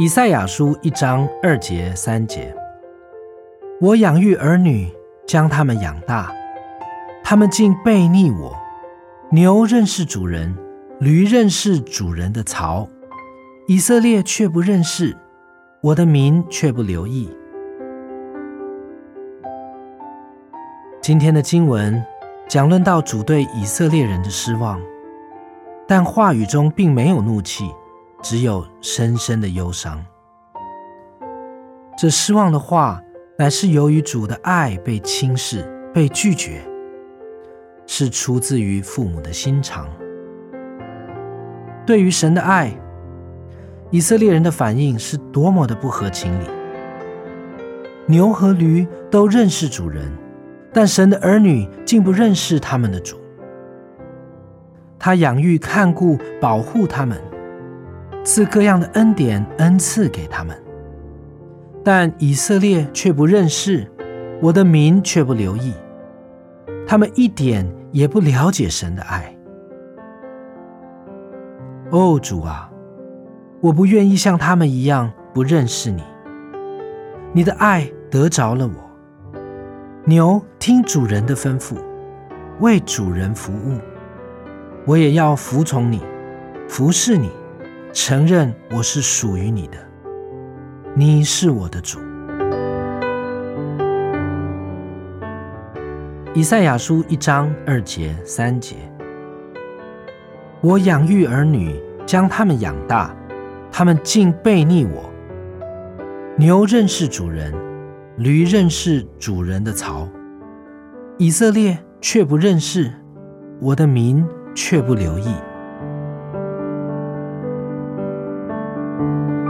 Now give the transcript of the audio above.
以赛亚书一章二节三节：我养育儿女，将他们养大，他们竟悖逆我。牛认识主人，驴认识主人的槽，以色列却不认识，我的民却不留意。今天的经文讲论到主对以色列人的失望，但话语中并没有怒气。只有深深的忧伤。这失望的话，乃是由于主的爱被轻视、被拒绝，是出自于父母的心肠。对于神的爱，以色列人的反应是多么的不合情理。牛和驴都认识主人，但神的儿女竟不认识他们的主。他养育、看顾、保护他们。赐各样的恩典恩赐给他们，但以色列却不认识，我的民却不留意，他们一点也不了解神的爱。哦，主啊，我不愿意像他们一样不认识你。你的爱得着了我。牛听主人的吩咐，为主人服务，我也要服从你，服侍你。承认我是属于你的，你是我的主。以赛亚书一章二节三节：我养育儿女，将他们养大，他们竟悖逆我。牛认识主人，驴认识主人的槽，以色列却不认识，我的民却不留意。Thank you.